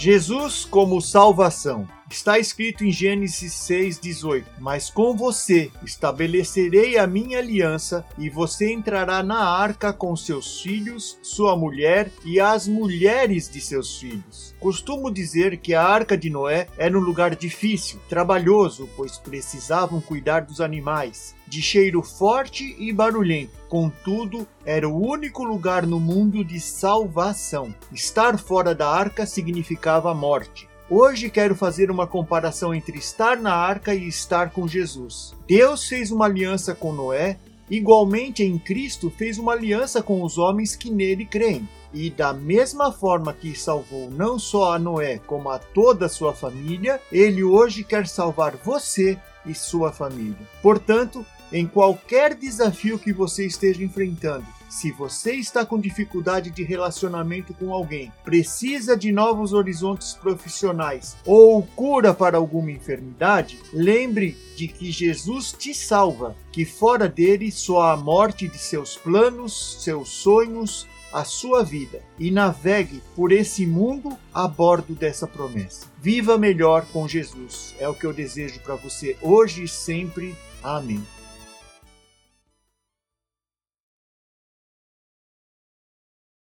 Jesus como salvação. Está escrito em Gênesis 6,18: Mas com você estabelecerei a minha aliança, e você entrará na arca com seus filhos, sua mulher e as mulheres de seus filhos. Costumo dizer que a arca de Noé era um lugar difícil, trabalhoso, pois precisavam cuidar dos animais, de cheiro forte e barulhento. Contudo, era o único lugar no mundo de salvação. Estar fora da arca significava morte. Hoje quero fazer uma comparação entre estar na arca e estar com Jesus. Deus fez uma aliança com Noé, igualmente em Cristo fez uma aliança com os homens que nele creem. E da mesma forma que salvou não só a Noé, como a toda a sua família, ele hoje quer salvar você e sua família. Portanto, em qualquer desafio que você esteja enfrentando, se você está com dificuldade de relacionamento com alguém, precisa de novos horizontes profissionais ou cura para alguma enfermidade, lembre de que Jesus te salva, que fora dele só a morte de seus planos, seus sonhos, a sua vida e navegue por esse mundo a bordo dessa promessa. Viva melhor com Jesus. É o que eu desejo para você hoje e sempre. Amém.